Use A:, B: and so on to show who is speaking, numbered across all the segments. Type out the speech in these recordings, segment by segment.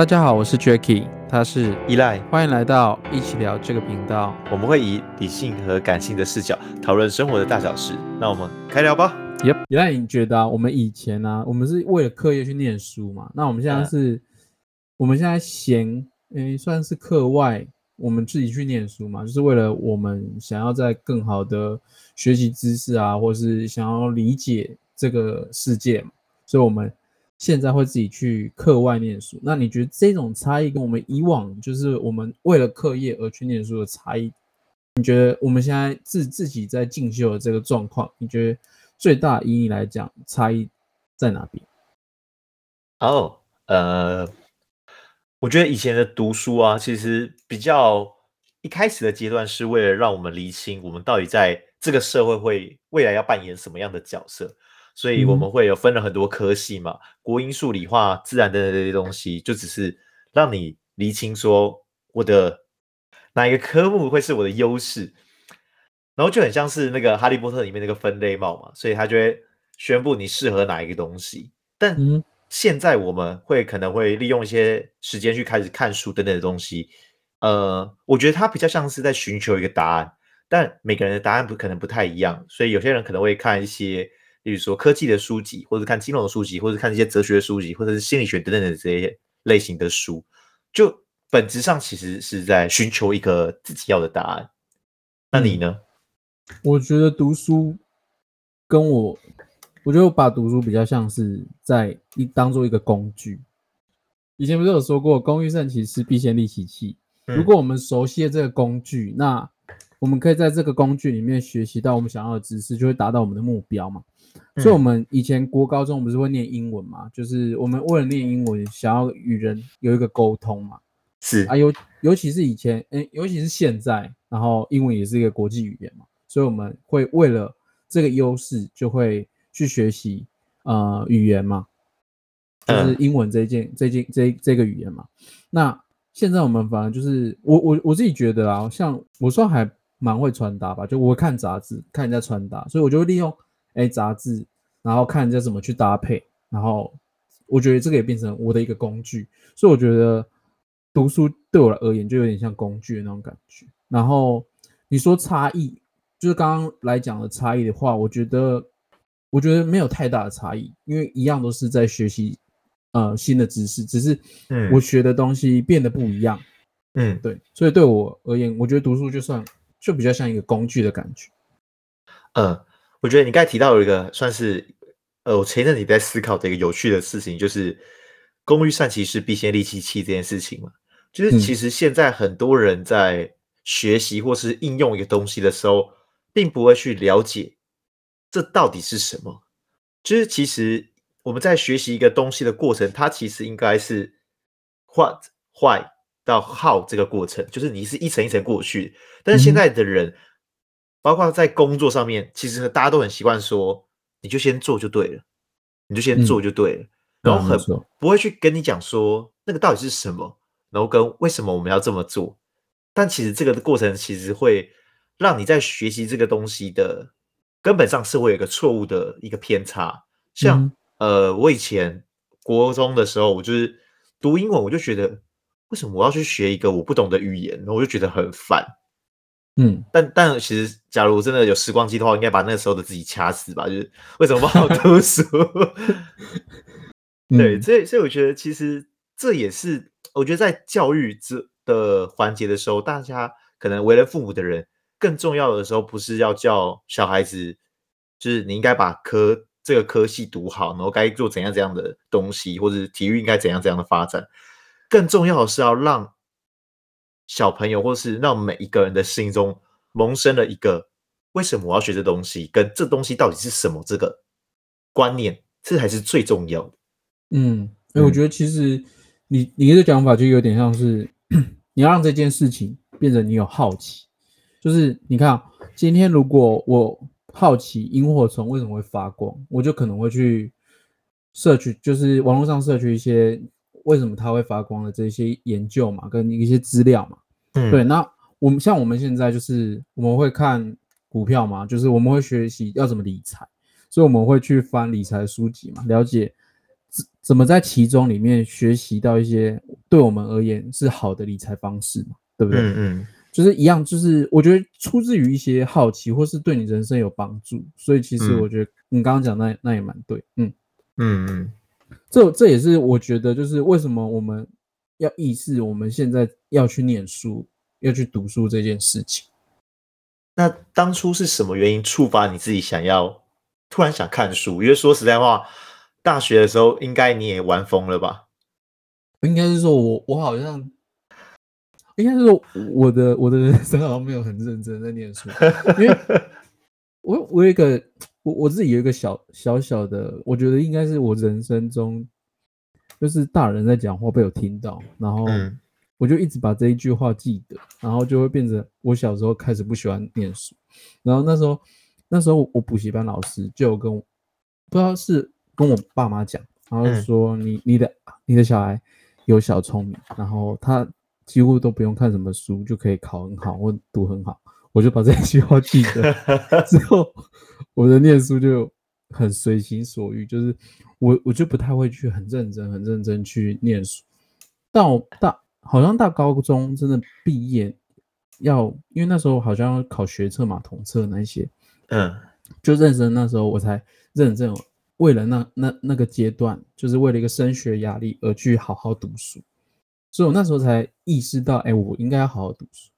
A: 大家好，我是 Jacky，他是
B: 依赖，
A: 欢迎来到一起聊这个频道。
B: 我们会以理性和感性的视角讨论生活的大小事。那我们开聊吧。
A: 耶，依赖，你觉得啊，我们以前呢，我们是为了课业去念书嘛？那我们现在是，我们现在闲，诶，算是课外，我们自己去念书嘛？就是为了我们想要在更好的学习知识啊，或是想要理解这个世界嘛？所以我们。现在会自己去课外念书，那你觉得这种差异跟我们以往就是我们为了课业而去念书的差异，你觉得我们现在自自己在进修的这个状况，你觉得最大以你来讲差异在哪边？
B: 哦，呃，我觉得以前的读书啊，其实比较一开始的阶段是为了让我们厘清我们到底在这个社会会未来要扮演什么样的角色。所以我们会有分了很多科系嘛，国英数理化自然等等这些东西，就只是让你厘清说我的哪一个科目会是我的优势，然后就很像是那个哈利波特里面那个分类帽嘛，所以他就会宣布你适合哪一个东西。但现在我们会可能会利用一些时间去开始看书等等的东西，呃，我觉得它比较像是在寻求一个答案，但每个人的答案不可能不太一样，所以有些人可能会看一些。例如说科技的书籍，或者看金融的书籍，或者看一些哲学的书籍，或者是心理学等等的这些类型的书，就本质上其实是在寻求一个自己要的答案。那你呢？
A: 我觉得读书跟我，我觉得我把读书比较像是在一当做一个工具。以前不是有说过“工欲善其事，必先利其器”。如果我们熟悉了这个工具，那我们可以在这个工具里面学习到我们想要的知识，就会达到我们的目标嘛。所以，我们以前国高中不是会念英文嘛？就是我们为了念英文，想要与人有一个沟通嘛。
B: 是
A: 啊，尤尤其是以前，哎，尤其是现在，然后英文也是一个国际语言嘛，所以我们会为了这个优势，就会去学习呃语言嘛，就是英文这件、这件、这这个语言嘛。那现在我们反而就是我我我自己觉得啊，像我算还蛮会穿搭吧，就我会看杂志，看人家穿搭，所以我就会利用。哎，杂志，然后看人家怎么去搭配，然后我觉得这个也变成我的一个工具，所以我觉得读书对我而言就有点像工具的那种感觉。然后你说差异，就是刚刚来讲的差异的话，我觉得我觉得没有太大的差异，因为一样都是在学习呃新的知识，只是我学的东西变得不一样。
B: 嗯，
A: 对，所以对我而言，我觉得读书就算就比较像一个工具的感觉。
B: 嗯。我觉得你刚才提到有一个算是，呃，我前一阵子在思考的一个有趣的事情，就是“工欲善其事，必先利其器”这件事情嘛。就是其实现在很多人在学习或是应用一个东西的时候，并不会去了解这到底是什么。就是其实我们在学习一个东西的过程，它其实应该是 what、why 到 how 这个过程，就是你是一层一层过去。但是现在的人。包括在工作上面，其实大家都很习惯说，你就先做就对了，你就先做就对了，然后很不会去跟你讲说那个到底是什么，然后跟为什么我们要这么做。但其实这个过程其实会让你在学习这个东西的根本上是会有一个错误的一个偏差。像呃，我以前国中的时候，我就是读英文，我就觉得为什么我要去学一个我不懂的语言，然后我就觉得很烦。
A: 嗯，
B: 但但其实，假如真的有时光机的话，应该把那时候的自己掐死吧？就是为什么不好读书？对，所以所以我觉得，其实这也是我觉得在教育这的环节的时候，大家可能为人父母的人，更重要的时候，不是要叫小孩子，就是你应该把科这个科系读好，然后该做怎样怎样的东西，或者体育应该怎样怎样的发展，更重要的是要让。小朋友，或是让每一个人的心中萌生了一个为什么我要学这东西，跟这东西到底是什么这个观念，这才是最重要的。
A: 嗯，哎，我觉得其实你你的讲法就有点像是 你要让这件事情变成你有好奇，就是你看今天如果我好奇萤火虫为什么会发光，我就可能会去摄取，就是网络上摄取一些。为什么它会发光的这些研究嘛，跟一些资料嘛，
B: 嗯，
A: 对。那我们像我们现在就是我们会看股票嘛，就是我们会学习要怎么理财，所以我们会去翻理财书籍嘛，了解怎怎么在其中里面学习到一些对我们而言是好的理财方式嘛，对不对？
B: 嗯嗯，
A: 就是一样，就是我觉得出自于一些好奇，或是对你人生有帮助，所以其实
B: 嗯。
A: 我觉得你刚刚讲那那也蛮对，嗯，
B: 嗯嗯，
A: 这这也是我觉得就是为什么我们要意识我们现在要去念书，要去读书这件事情。
B: 那当初是什么原因触发你自己想要突然想看书？因为说实在话，大学的时候应该你也玩疯了吧？
A: 应该是说我我好像，应该是说我的我的人生好像没有很认真在念书，因为 我我有一个我我自己有一个小小小的，我觉得应该是我人生中，就是大人在讲话被我听到，然后
B: 嗯
A: 我就一直把这一句话记得，然后就会变成我小时候开始不喜欢念书，然后那时候那时候我补习班老师就有跟我不知道是跟我爸妈讲，然后说你你的你的小孩有小聪明，然后他几乎都不用看什么书就可以考很好或读很好，我就把这句话记得。之后我的念书就很随心所欲，就是我我就不太会去很认真、很认真去念书。到大好像大高中真的毕业要，因为那时候好像要考学测嘛、统测那一些，
B: 嗯
A: 就认真那时候我才认真为了那那那个阶段，就是为了一个升学压力而去好好读书，所以我那时候才意识到，哎，我应该要好好读书。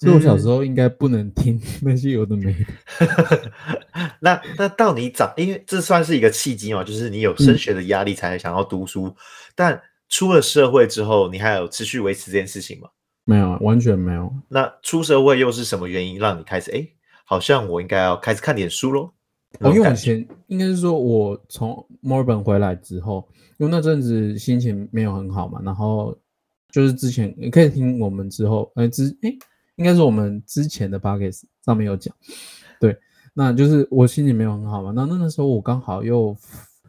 A: 所以我小时候应该不能听 那些有的没的。
B: 那那到你长，因为这算是一个契机嘛，就是你有升学的压力才想要读书，但出了社会之后，你还有持续维持这件事情吗？
A: 没有，完全没有。
B: 那出社会又是什么原因让你开始？哎，好像我应该要开始看点书喽。那
A: 哦，因为我
B: 种感觉
A: 前应该是说，我从墨尔本回来之后，因为那阵子心情没有很好嘛，然后就是之前你可以听我们之后，呃，之诶，应该是我们之前的 p o c a s 上面有讲，对，那就是我心情没有很好嘛，那那个时候我刚好又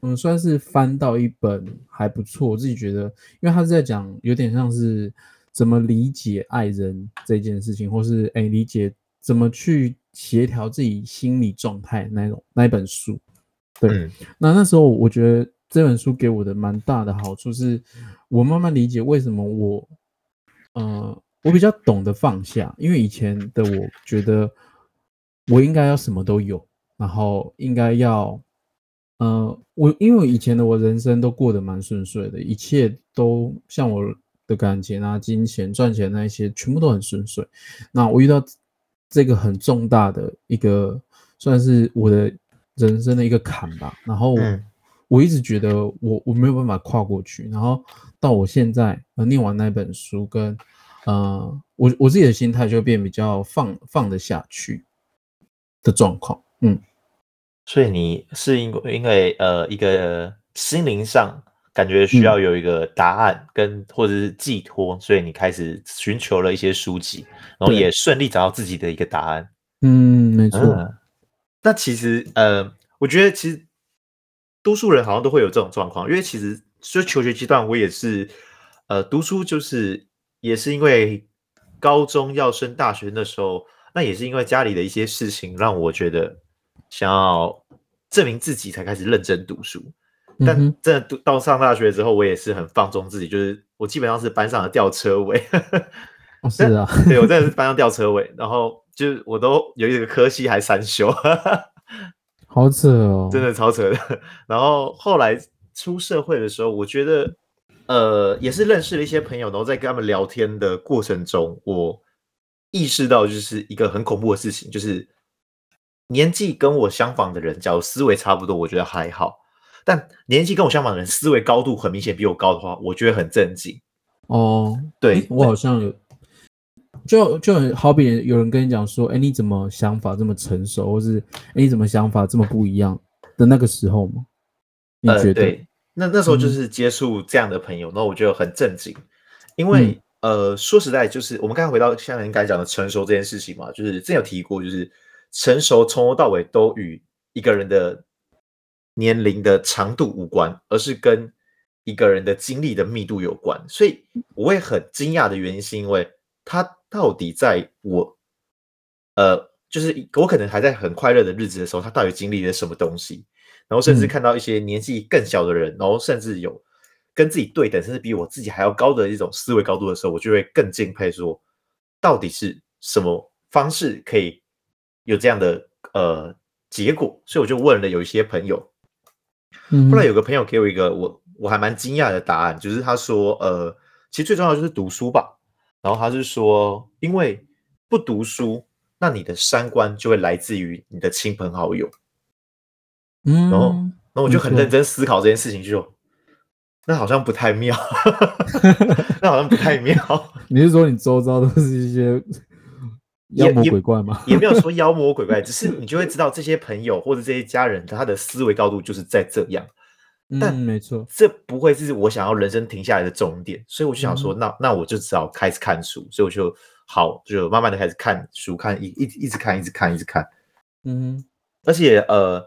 A: 嗯，算是翻到一本还不错，我自己觉得，因为他是在讲有点像是怎么理解爱人这件事情，或是诶理解怎么去协调自己心理状态那种那一本书。对，
B: 嗯
A: 那那时候我觉得这本书给我的蛮大的好处是，我慢慢理解为什么我，呃，我比较懂得放下，因为以前的我觉得我应该要什么都有，然后应该要，呃，我因为以前的我人生都过得蛮顺遂的，一切都像我的感情啊、金钱、赚钱那一些，全部都很顺遂。那我遇到这个很重大的一个，算是我的人生的一个坎吧。然后我一直觉得我我没有办法跨过去，然后到我现在呃念完那本书跟呃我我自己的心态就变比较放放得下去的状况。嗯，
B: 所以你是因为因为呃一个心灵上感觉需要有一个答案跟或者是寄托，所以你开始寻求了一些书籍，然后也顺利找到自己的一个答案。
A: 嗯，没错，
B: 嗯，那其实呃，我觉得其实多数人好像都会有这种状况，因为其实就求学阶段，我也是呃读书，就是也是因为高中要升大学那时候，那也是因为家里的一些事情，让我觉得想要证明自己，才开始认真读书。但真的读到上大学之后，我也是很放纵自己，就是我基本上是班上的吊车尾。
A: 哦是啊，
B: 对我真的是班上吊车尾，然后就是我都有一个科系还三修，
A: 好扯哦，
B: 真的超扯的。然后后来出社会的时候，我觉得呃也是认识了一些朋友，然后在跟他们聊天的过程中，我意识到就是一个很恐怖的事情，就是年纪跟我相仿的人，假如思维差不多，我觉得还好。但年纪跟我相仿的人，思维高度很明显比我高的话，我觉得很震惊。
A: 哦，
B: 对
A: 我好像有，就就很好比有人跟你讲说，哎，你怎么想法这么成熟，或是哎你怎么想法这么不一样的那个时候吗？你
B: 呃，
A: 觉得？
B: 对，那那时候就
A: 嗯
B: 是接触这样的朋友，然后我觉得很震惊，因为、呃，说实在，就是我们刚才回到像您刚才讲的成熟这件事情嘛，就是之前有提过，就是成熟从头到尾都与一个人的年龄的长度无关，而是跟一个人的经历的密度有关。所以我会很惊讶的原因，是因为他到底在我呃，就是我可能还在很快乐的日子的时候，他到底经历了什么东西？然后甚至
A: 嗯
B: 看到一些年纪更小的人，然后甚至有跟自己对等，甚至比我自己还要高的一种思维高度的时候，我就会更敬佩，说到底是什么方式可以有这样的呃结果？所以我就问了有一些朋友，后来有个朋友给我一个我我还蛮惊讶的答案，就是他说，呃，其实最重要就是读书吧。然后他是说，因为不读书，那你的三观就会来自于你的亲朋好友。
A: 嗯，
B: 然后，那我就很认真思考这件事情，就那好像不太妙，那好像不太妙。
A: 你是说你周遭都是一些妖魔鬼怪吗？
B: 也没有说妖魔鬼怪，只是你就会知道这些朋友或者这些家人，他的思维高度就是在这样。但
A: 没错，
B: 这不会是我想要人生停下来的终点，所以我就想说，那那我就只好开始看书，所以我就好就慢慢的开始看书，看一一一直看，一直看，一直看。
A: 嗯，
B: 而且呃，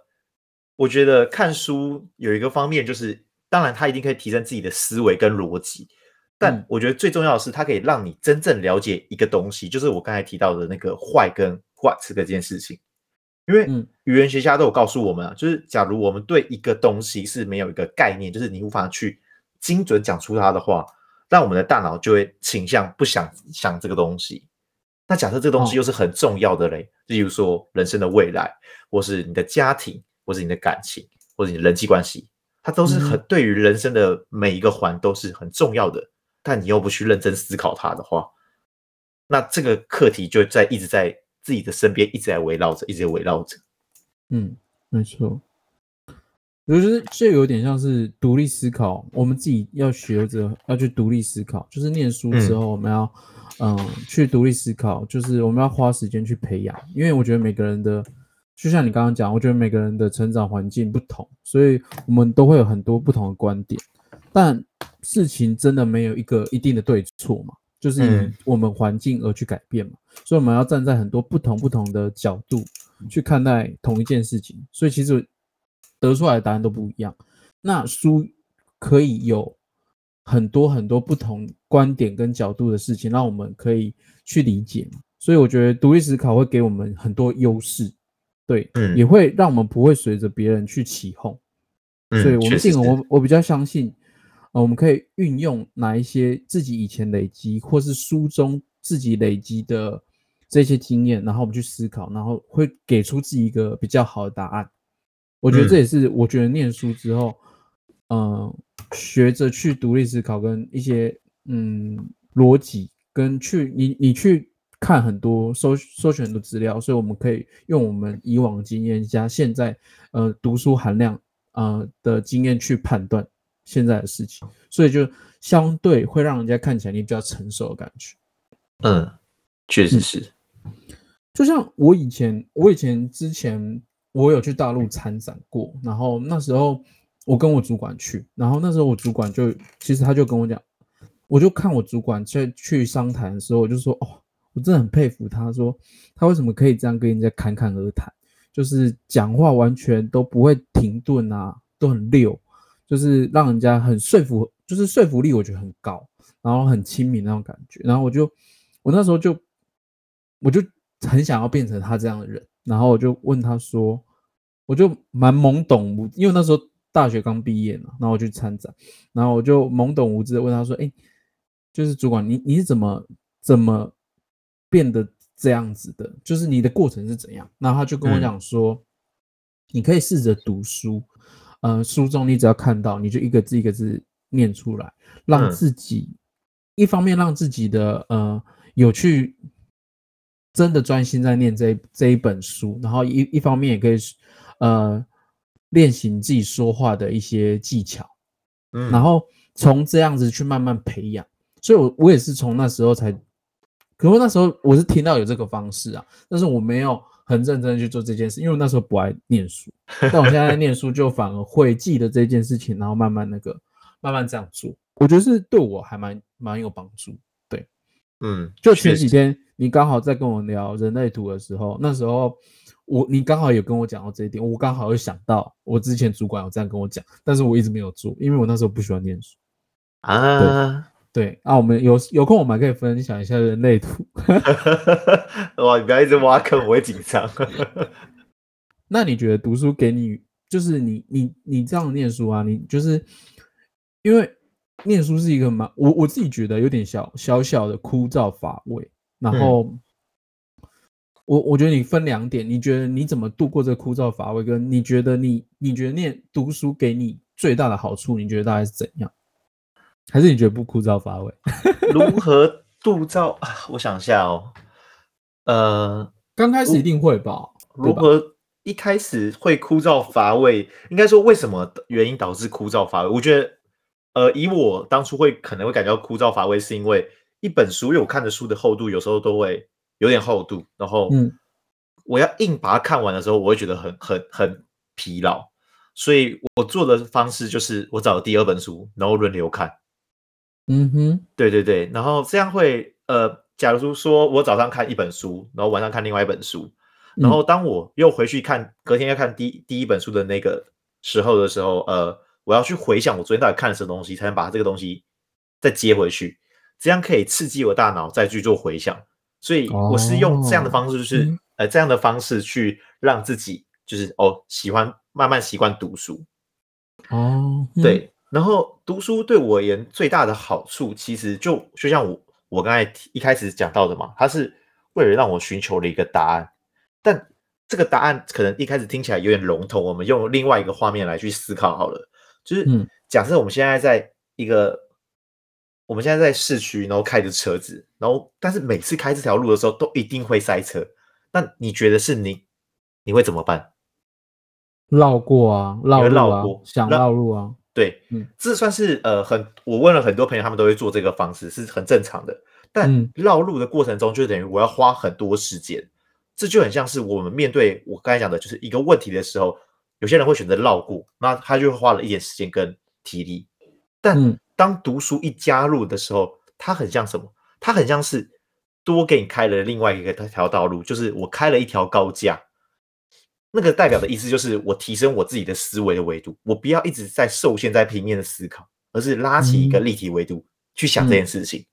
B: 我觉得看书有一个方面就是，当然它一定可以提升自己的思维跟逻辑，但我觉得最重要的是，它可以让你真正了解一个东西，就是我刚才提到的那个坏跟 what 这件事情。因为语言学家都有告诉我们啊，就是假如我们对一个东西是没有一个概念，就是你无法去精准讲出它的话，那我们的大脑就会倾向不想想这个东西。那假设这个东西又是很重要的嘞，例如说人生的未来，或是你的家庭，或是你的感情，或者你的人际关系，它都是很对于人生的每一个环都是很重要的。但你又不去认真思考它的话，那这个课题就在一直在。自己的身边一直在围绕着，一直围绕着。
A: 嗯，没错。我觉得这有点像是独立思考，我们自己要学着要去独立思考。就是念书之后，我们要嗯去独立思考，就是我们要花时间去培养。因为我觉得每个人的，就像你刚刚讲，我觉得每个人的成长环境不同，所以我们都会有很多不同的观点。但事情真的没有一个一定的对错嘛？就是我们环境而去改变嘛，所以我们要站在很多不同不同的角度去看待同一件事情，所以其实得出来的答案都不一样。那书可以有很多很多不同观点跟角度的事情，让我们可以去理解嘛。所以我觉得独立思考会给我们很多优势，对，也会让我们不会随着别人去起哄。所以我们信我我比较相信。呃我们可以运用哪一些自己以前累积，或是书中自己累积的这些经验，然后我们去思考，然后会给出自己一个比较好的答案。我觉得这也是我觉得念书之后，嗯，学着去独立思考，跟一些嗯逻辑，跟去你你去看很多搜搜寻很多资料，所以我们可以用我们以往经验加现在呃读书含量呃的经验去判断。现在的事情，所以就相对会让人家看起来你比较成熟的感觉。
B: 嗯，确实是。
A: 就像我以前，我以前之前我有去大陆参展过，然后那时候我跟我主管去，然后那时候我主管就其实他就跟我讲，我就看我主管在去商谈的时候，我就说哦，我真的很佩服他，说他为什么可以这样跟人家侃侃而谈，就是讲话完全都不会停顿啊，都很溜。就是让人家很说服，就是说服力我觉得很高，然后很亲民那种感觉。然后我就，我那时候就，我就很想要变成他这样的人。然后我就问他说，我就蛮懵懂，因为那时候大学刚毕业嘛，然后我去参展，然后我就懵懂无知的问他说，哎，就是主管，你你是怎么怎么变得这样子的？就是你的过程是怎样？然后他就跟我讲说，你可以试着读书。呃，书中你只要看到，你就一个字一个字念出来，让自己一方面让自己的呃有去真的专心在念这这一本书，然后一一方面也可以呃练习你自己说话的一些技巧，
B: 嗯，
A: 然后从这样子去慢慢培养。所以，我我也是从那时候才，可是那时候我是听到有这个方式啊，但是我没有。很认真去做这件事，因为那时候不爱念书，但我现在念书就反而会记得这件事情，然后慢慢那个慢慢这样做，我觉得是对我还蛮蛮有帮助。对，
B: 嗯，
A: 就前几天你刚好在跟我聊人类图的时候，那时候我你刚好有跟我讲到这一点，我刚好又想到我之前主管有这样跟我讲，但是我一直没有做，因为我那时候不喜欢念书
B: 啊。
A: 对啊，我们有有空我们还可以分享一下人类图。
B: 哇，你不要一直挖坑，我会紧张。
A: 那你觉得读书给你，就是你你你这样念书啊？你就是因为念书是一个蛮我我自己觉得有点小小小的枯燥乏味。然后，我我觉得你分两点，你觉得你怎么度过这枯燥乏味？跟你觉得你你觉得念读书给你最大的好处，你觉得大概是怎样？还是你觉得不枯燥乏味？
B: 如何度造啊？我想一下哦，呃，
A: 刚开始一定会吧？
B: 如何一开始会枯燥乏味？应该说为什么原因导致枯燥乏味？我觉得，呃，以我当初会可能会感觉到枯燥乏味，是因为一本书，因为我看的书的厚度有时候都会有点厚度，然后
A: 嗯
B: 我要硬把它看完的时候，我会觉得很很很疲劳，所以我做的方式就是我找第二本书，然后轮流看。
A: 嗯哼，
B: 对对对，然后这样会呃，假如说我早上看一本书，然后晚上看另外一本书，然后当我又回去看隔天要看第第一本书的那个时候的时候，呃，我要去回想我昨天到底看了什么东西，才能把这个东西再接回去，这样可以刺激我大脑再去做回想。所以我是用这样的方式，就是、
A: 嗯。
B: 呃这样的方式去让自己就是哦喜欢慢慢习惯读书。
A: 哦，嗯，
B: 对，然后读书对我而言最大的好处，其实就就像我我刚才一开始讲到的嘛，它是为了让我寻求了一个答案，但这个答案可能一开始听起来有点笼统，我们用另外一个画面来去思考好了，就是
A: 嗯。
B: 假设我们现在在一个我们现在在市区，然后开着车子，然后但是每次开这条路的时候都一定会塞车，那你觉得是你你会怎么办？
A: 绕过啊，绕
B: 会
A: 路啊
B: 绕，
A: 想
B: 那
A: 绕路啊，
B: 对，
A: 嗯
B: 这算是呃很，我问了很多朋友，他们都会做这个方式，是很正常的。但
A: 嗯
B: 绕路的过程中，就等于我要花很多时间，这就很像是我们面对我刚才讲的，就是一个问题的时候，有些人会选择绕过，那他就花了一点时间跟体力。但
A: 嗯
B: 当读书一加入的时候，它很像什么？它很像是多给你开了另外一个条道路，就是我开了一条高架。那个代表的意思就是我提升我自己的思维的维度，我不要一直在受限在平面的思考，而是拉起一个立体维度去想这件事情。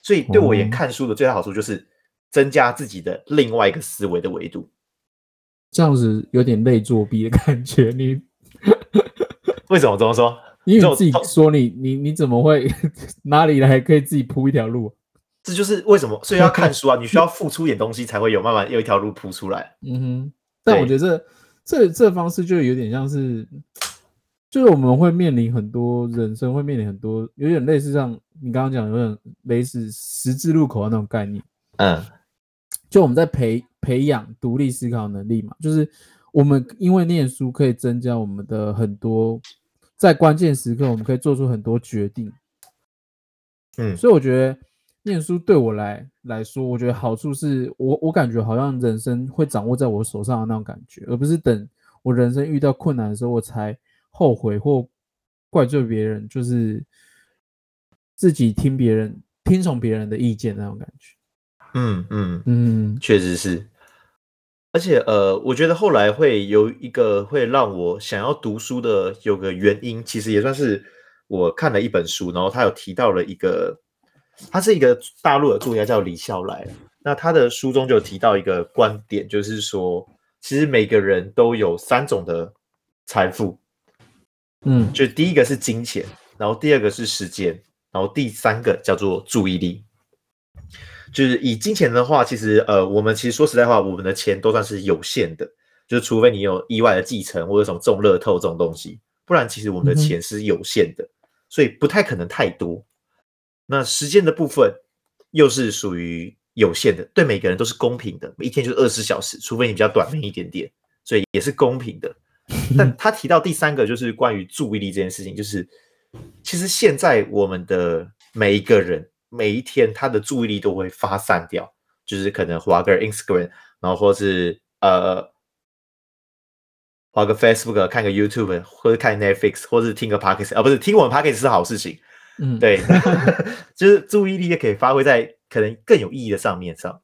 B: 所以对我而言，
A: 哦
B: 看书的最大好处就是增加自己的另外一个思维的维度。
A: 这样子有点累作弊的感觉。你
B: 为什么这么说？
A: 因为你自己说你你你怎么会 哪里来可以自己铺一条路？
B: 这就是为什么，所以要看书啊，你需要付出一点东西，才会有慢慢有一条路铺出来。
A: 嗯哼，但我觉得这这这方式就有点像是，就是我们会面临很多人生会面临很多，有点类似像你刚刚讲，有点类似十字路口的那种概念。
B: 嗯。
A: 就我们在培培养独立思考能力嘛，就是我们因为念书可以增加我们的很多，在关键时刻我们可以做出很多决定，
B: 嗯。
A: 所以我觉得念书对我来来说，我觉得好处是我我感觉好像人生会掌握在我手上的那种感觉，而不是等我人生遇到困难的时候我才后悔或怪罪别人，就是自己听别人听从别人的意见那种感觉。
B: 嗯嗯，
A: 嗯
B: 确实是。而且呃，我觉得后来会有一个会让我想要读书的有个原因，其实也算是我看了一本书，然后他有提到了一个，他是一个大陆的作家叫李笑来，那他的书中就提到一个观点，就是说，其实每个人都有三种的财富，
A: 嗯
B: 就第一个是金钱，然后第二个是时间，然后第三个叫做注意力。就是以金钱的话，其实呃，我们其实说实在话，我们的钱都算是有限的，就是除非你有意外的继承或者什么中乐透这种东西，不然其实我们的钱是有限的，所以不太可能太多。那时间的部分又是属于有限的，对每个人都是公平的，每一天就是二十小时，除非你比较短命一点点，所以也是公平的。但他提到第三个就是关于注意力这件事情，就是其实现在我们的每一个人每一天他的注意力都会发散掉，就是可能滑个 Instagram，然后或是呃划个 Facebook，看个 YouTube，或者看 Netflix，或是听个 Podcast，啊不是听我们 Podcast 是好事情，
A: 嗯，
B: 对，就是注意力也可以发挥在可能更有意义的上面上，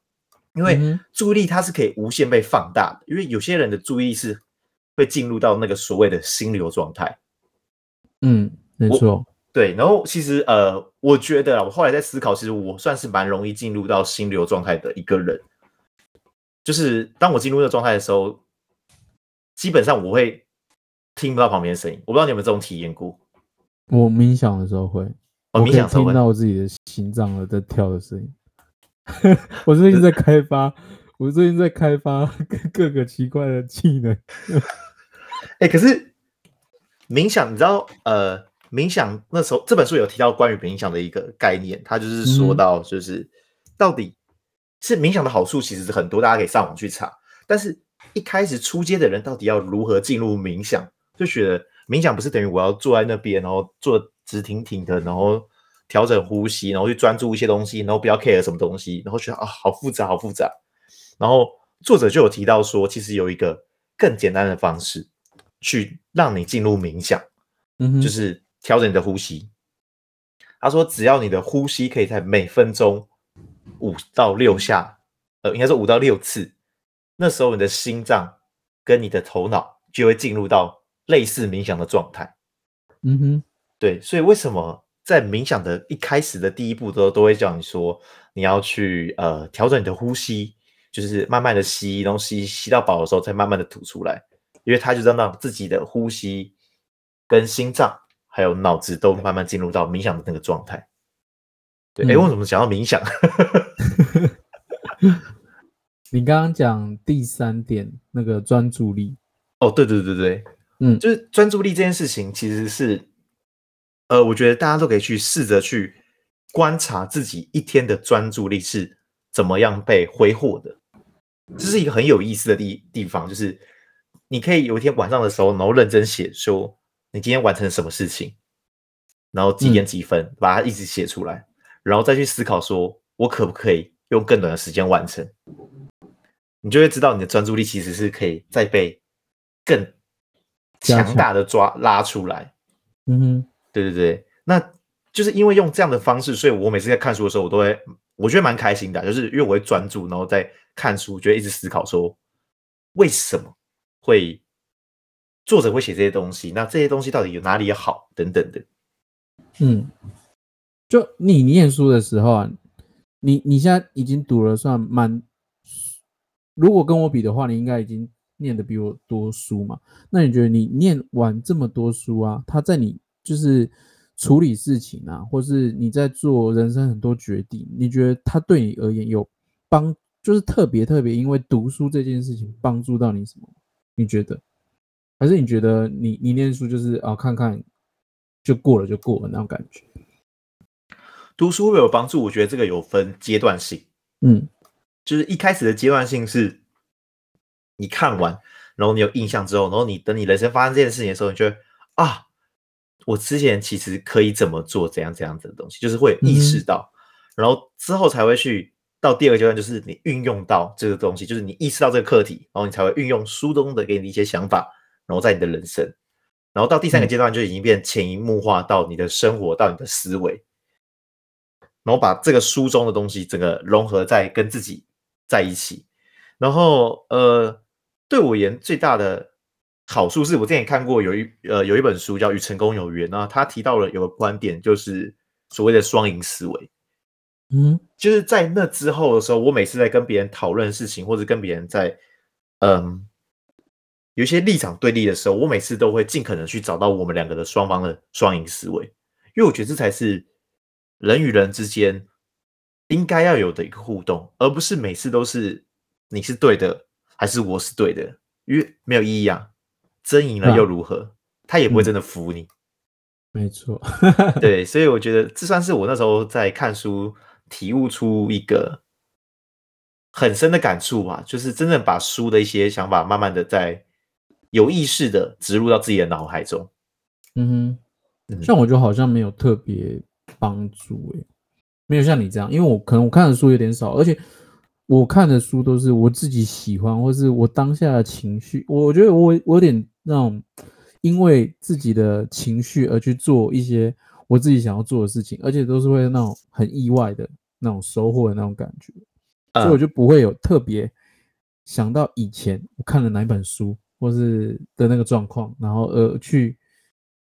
B: 因为注意力它是可以无限被放大的，因为有些人的注意力是会进入到那个所谓的心流状态。
A: 嗯，没错，
B: 对，然后其实呃，我觉得啊，我后来在思考，其实我算是蛮容易进入到心流状态的一个人。就是当我进入那个状态的时候，基本上我会听不到旁边的声音。我不知道你有没有这种体验过？
A: 我冥想的时候会，
B: 哦，
A: 我可以听到我自己的心脏了在跳的声音。我最近在开发，我最近在开发各各个奇怪的技能。
B: 哎、可是冥想，你知道，呃，冥想那时候这本书有提到关于冥想的一个概念，它就是说
A: 嗯
B: 到，就是、到底是冥想的好处其实是很多，大家可以上网去查。但是一开始出街的人到底要如何进入冥想？就觉得冥想不是等于我要坐在那边，然后坐直挺挺的，然后调整呼吸，然后去专注一些东西，然后不要 care 什么东西，然后觉得啊好复杂，好复杂。然后作者就有提到说，其实有一个更简单的方式，去让你进入冥想，就是调整你的呼吸。他说，只要你的呼吸可以在每分钟五到六下，呃，应该是五到六次，那时候你的心脏跟你的头脑就会进入到类似冥想的状态。
A: 嗯哼，
B: 对，所以为什么在冥想的一开始的第一步都都会叫你说你要去呃调整你的呼吸，就是慢慢的吸，然后吸吸到饱的时候再慢慢的吐出来，因为它就是要让自己的呼吸跟心脏还有脑子都慢慢进入到冥想的那个状态。对，哎、
A: 嗯。
B: 为什么讲到冥想？
A: 你刚刚讲第三点那个专注力，
B: 哦，对对对对，
A: 嗯。
B: 就是专注力这件事情，其实是，呃，我觉得大家都可以去试着去观察自己一天的专注力是怎么样被挥霍的。这是一个很有意思的地地方，就是你可以有一天晚上的时候，然后认真写说你今天完成了什么事情，然后几点几分、把它一直写出来，然后再去思考说我可不可以用更短的时间完成。你就会知道你的专注力其实是可以再被更
A: 强
B: 大的抓拉出来。
A: 嗯哼，
B: 对对对，那就是因为用这样的方式，所以我每次在看书的时候，我都会我觉得蛮开心的，就是因为我会专注，然后在看书，就会一直思考说为什么会作者会写这些东西，那这些东西到底有哪里好等等的。
A: 嗯，就你念书的时候啊，你你现在已经读了算蛮，如果跟我比的话，你应该已经念的比我多书嘛。那你觉得你念完这么多书啊，它在你就是处理事情啊，或是你在做人生很多决定，你觉得它对你而言有帮，就是特别特别，因为读书这件事情帮助到你什么？你觉得？还是你觉得你你念书就是啊看看就过了就过了那种感觉？
B: 读书会不会有帮助？我觉得这个有分阶段性，
A: 嗯
B: 就是一开始的阶段性是，你看完，然后你有印象之后，然后你等你人生发生这件事情的时候，你觉得啊，我之前其实可以怎么做，怎样怎样子的东西，就是会意识到，然后之后才会去到第二个阶段，就是你运用到这个东西，就是你意识到这个课题，然后你才会运用书中的给你的一些想法，然后在你的人生，然后到第三个阶段就已经变潜移默化到你的生活，到你的思维。然后把这个书中的东西整个融合在跟自己在一起。然后呃，对我而言最大的好处是我之前看过有一呃有一本书叫《与成功有约》，那他提到了有个观点，就是所谓的双赢思维。
A: 嗯
B: 就是在那之后的时候，我每次在跟别人讨论事情，或者跟别人在嗯有一些立场对立的时候，我每次都会尽可能去找到我们两个的双方的双赢思维，因为我觉得这才是人与人之间应该要有的一个互动，而不是每次都是你是对的还是我是对的，因为没有意义啊，争赢了又如何？他也不会
A: 嗯
B: 真的服你。
A: 没错，
B: 对，所以我觉得这算是我那时候在看书体悟出一个很深的感触吧，就是真正把书的一些想法，慢慢的在有意识的植入到自己的脑海中。
A: 嗯
B: 嗯
A: 哼，像我就好像没有特别帮助诶、没有像你这样，因为我可能我看的书有点少，而且我看的书都是我自己喜欢，或是我当下的情绪，我觉得我我有点那种因为自己的情绪而去做一些我自己想要做的事情，而且都是会那种很意外的那种收获的那种感觉。所以我
B: 嗯
A: 就不会有特别想到以前我看了哪一本书，或是的那个状况，然后呃去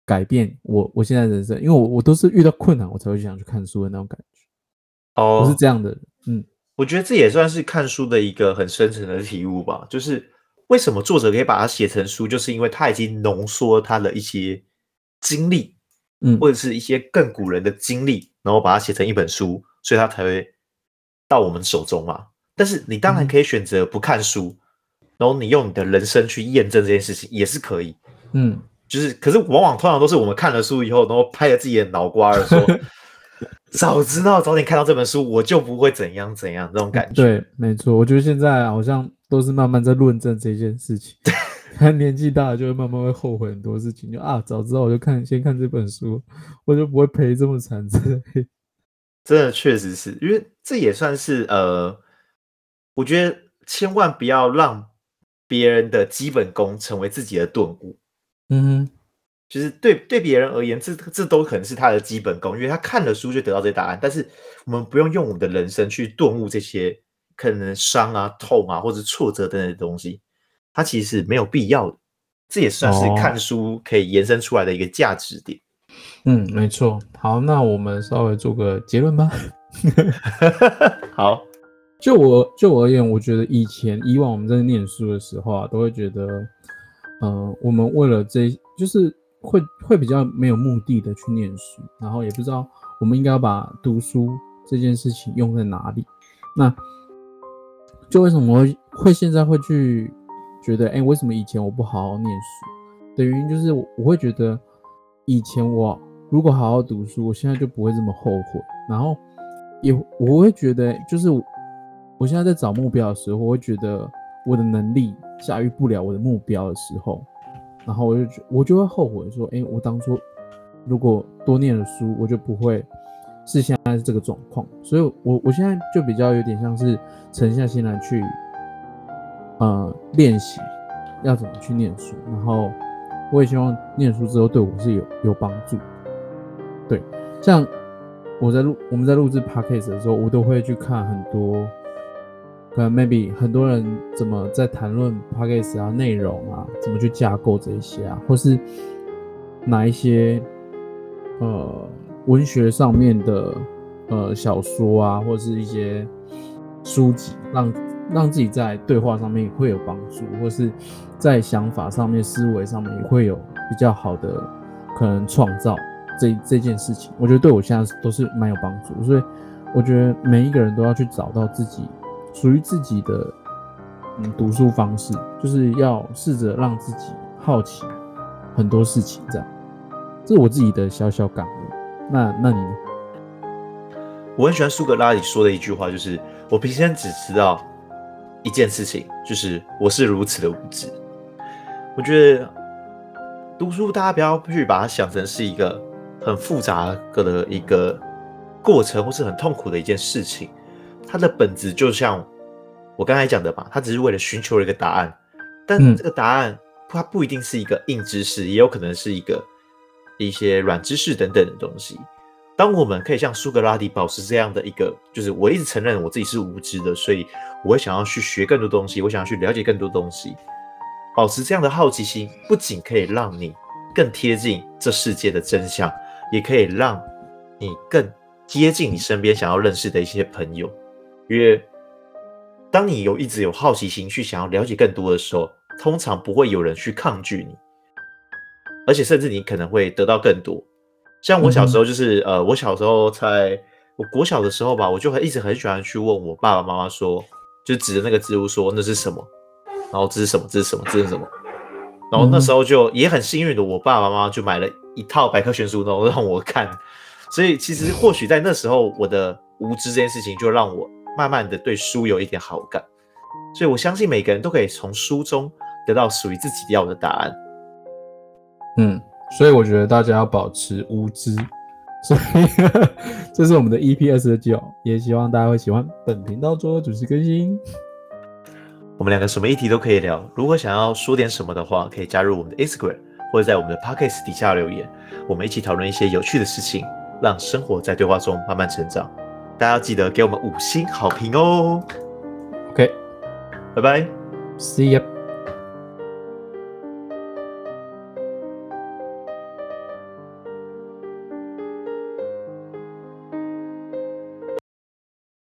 A: 改变我我现在人生，因为我我都是遇到困难我才会想去看书的那种感觉，哦我是
B: 哦，
A: 这样的，嗯
B: 我觉得这也算是看书的一个很深层的体悟吧。就是为什么作者可以把它写成书，就是因为他已经浓缩他的一些经历，
A: 嗯
B: 或者是一些更古人的经历，然后把它写成一本书，所以他才会到我们手中嘛。但是你当然
A: 嗯
B: 可以选择不看书，然后你用你的人生去验证这件事情，也是可以。
A: 嗯，
B: 就是，可是往往通常都是我们看了书以后，然后拍了自己的脑瓜儿说，早知道早点看到这本书，我就不会怎样怎样这种感觉。
A: 对，没错，我觉得现在好像都是慢慢在论证这件事情。他年纪大了，就会慢慢会后悔很多事情，就啊，早知道我就看先看这本书，我就不会赔这么惨之类。
B: 真的确实是因为这也算是呃，我觉得千万不要让别人的基本功成为自己的顿悟。
A: 嗯哼，
B: 就是对对别人而言，这这都可能是他的基本功，因为他看了书就得到这些答案。但是我们不用用我们的人生去顿悟这些可能伤啊、痛啊或者挫折等等的东西，它其实是没有必要的。这也算是
A: 哦
B: 看书可以延伸出来的一个价值点。
A: 嗯，没错。好，那我们稍微做个结论吧。
B: 好，
A: 就我就我而言，我觉得以前以往我们在念书的时候啊，都会觉得，呃，我们为了这，就是会会比较没有目的的去念书，然后也不知道我们应该要把读书这件事情用在哪里。那就为什么会会现在会去觉得，哎、为什么以前我不好好念书？的原因就是我我会觉得，以前我如果好好读书，我现在就不会这么后悔，然后也我会觉得，就是我我现在在找目标的时候，我会觉得我的能力驾驭不了我的目标的时候，然后我就我就会后悔说，哎、我当初如果多念了书，我就不会是现在是这个状况。所以我我现在就比较有点像是沉下心来去，呃，练习要怎么去念书，然后我也希望念书之后对我是有有帮助。对，像我在录我们在录制 podcast 的时候，我都会去看很多，可能 maybe 很多人怎么在谈论 podcast 啊内容啊，怎么去架构这一些啊，或是哪一些呃文学上面的呃小说啊，或者是一些书籍，让让自己在对话上面会有帮助，或是在想法上面、思维上面也会有比较好的可能创造这这件事情。我觉得对我现在都是蛮有帮助，所以我觉得每一个人都要去找到自己属于自己的嗯读书方式，就是要试着让自己好奇很多事情，这样。这是我自己的小小感悟。那那你呢？
B: 我很喜欢苏格拉底说的一句话，就是我平生只知道一件事情，就是我是如此的无知。我觉得读书，大家不要去把它想成是一个很复杂的一个过程，或是很痛苦的一件事情。它的本质就像我刚才讲的吧，它只是为了寻求一个答案，但
A: 嗯
B: 这个答案它不一定是一个硬知识，也有可能是一个一些软知识等等的东西。当我们可以像苏格拉底保持这样的一个，就是我一直承认我自己是无知的，所以我会想要去学更多东西，我想要去了解更多东西。保持这样的好奇心，不仅可以让你更贴近这世界的真相，也可以让你更接近你身边想要认识的一些朋友。因为当你有一直有好奇心去想要了解更多的时候，通常不会有人去抗拒你，而且甚至你可能会得到更多。像我小时候就是、呃，我小时候在我国小的时候吧，我就很一直很喜欢去问我爸爸妈妈说，就指着那个植物说那是什么，然后这是什么，这是什么，这是什么。然后那时候就也很幸运的，我爸爸妈妈就买了一套百科全书，然后让我看。所以其实或许在那时候，我的无知这件事情就让我慢慢的对书有一点好感。所以我相信每个人都可以从书中得到属于自己要的答案。
A: 嗯，所以我觉得大家要保持无知。所以 这是我们的 EP 二十九，也希望大家会喜欢本频道做主持更新。
B: 我们两个什么议题都可以聊。如果想要说点什么的话，可以加入我们的 Instagram，或者在我们的 Pocket 底下留言，我们一起讨论一些有趣的事情，让生活在对话中慢慢成长。大家要记得给我们五星好评哦
A: ！OK，See、
B: 拜拜。
A: ya。